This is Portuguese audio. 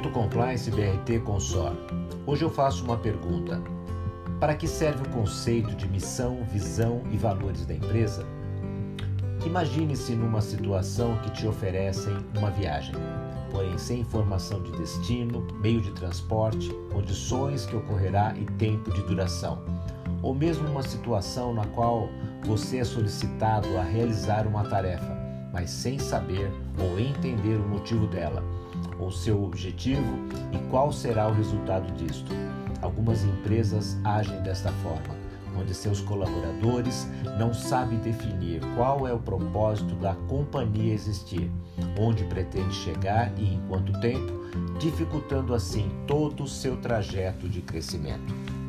Momento Compliance BRT Consor. Hoje eu faço uma pergunta. Para que serve o conceito de missão, visão e valores da empresa? Imagine-se numa situação que te oferecem uma viagem, porém sem informação de destino, meio de transporte, condições que ocorrerá e tempo de duração. Ou mesmo uma situação na qual você é solicitado a realizar uma tarefa, mas sem saber ou entender o motivo dela, ou seu objetivo e qual será o resultado disto. Algumas empresas agem desta forma, onde seus colaboradores não sabem definir qual é o propósito da companhia existir, onde pretende chegar e em quanto tempo, dificultando assim todo o seu trajeto de crescimento.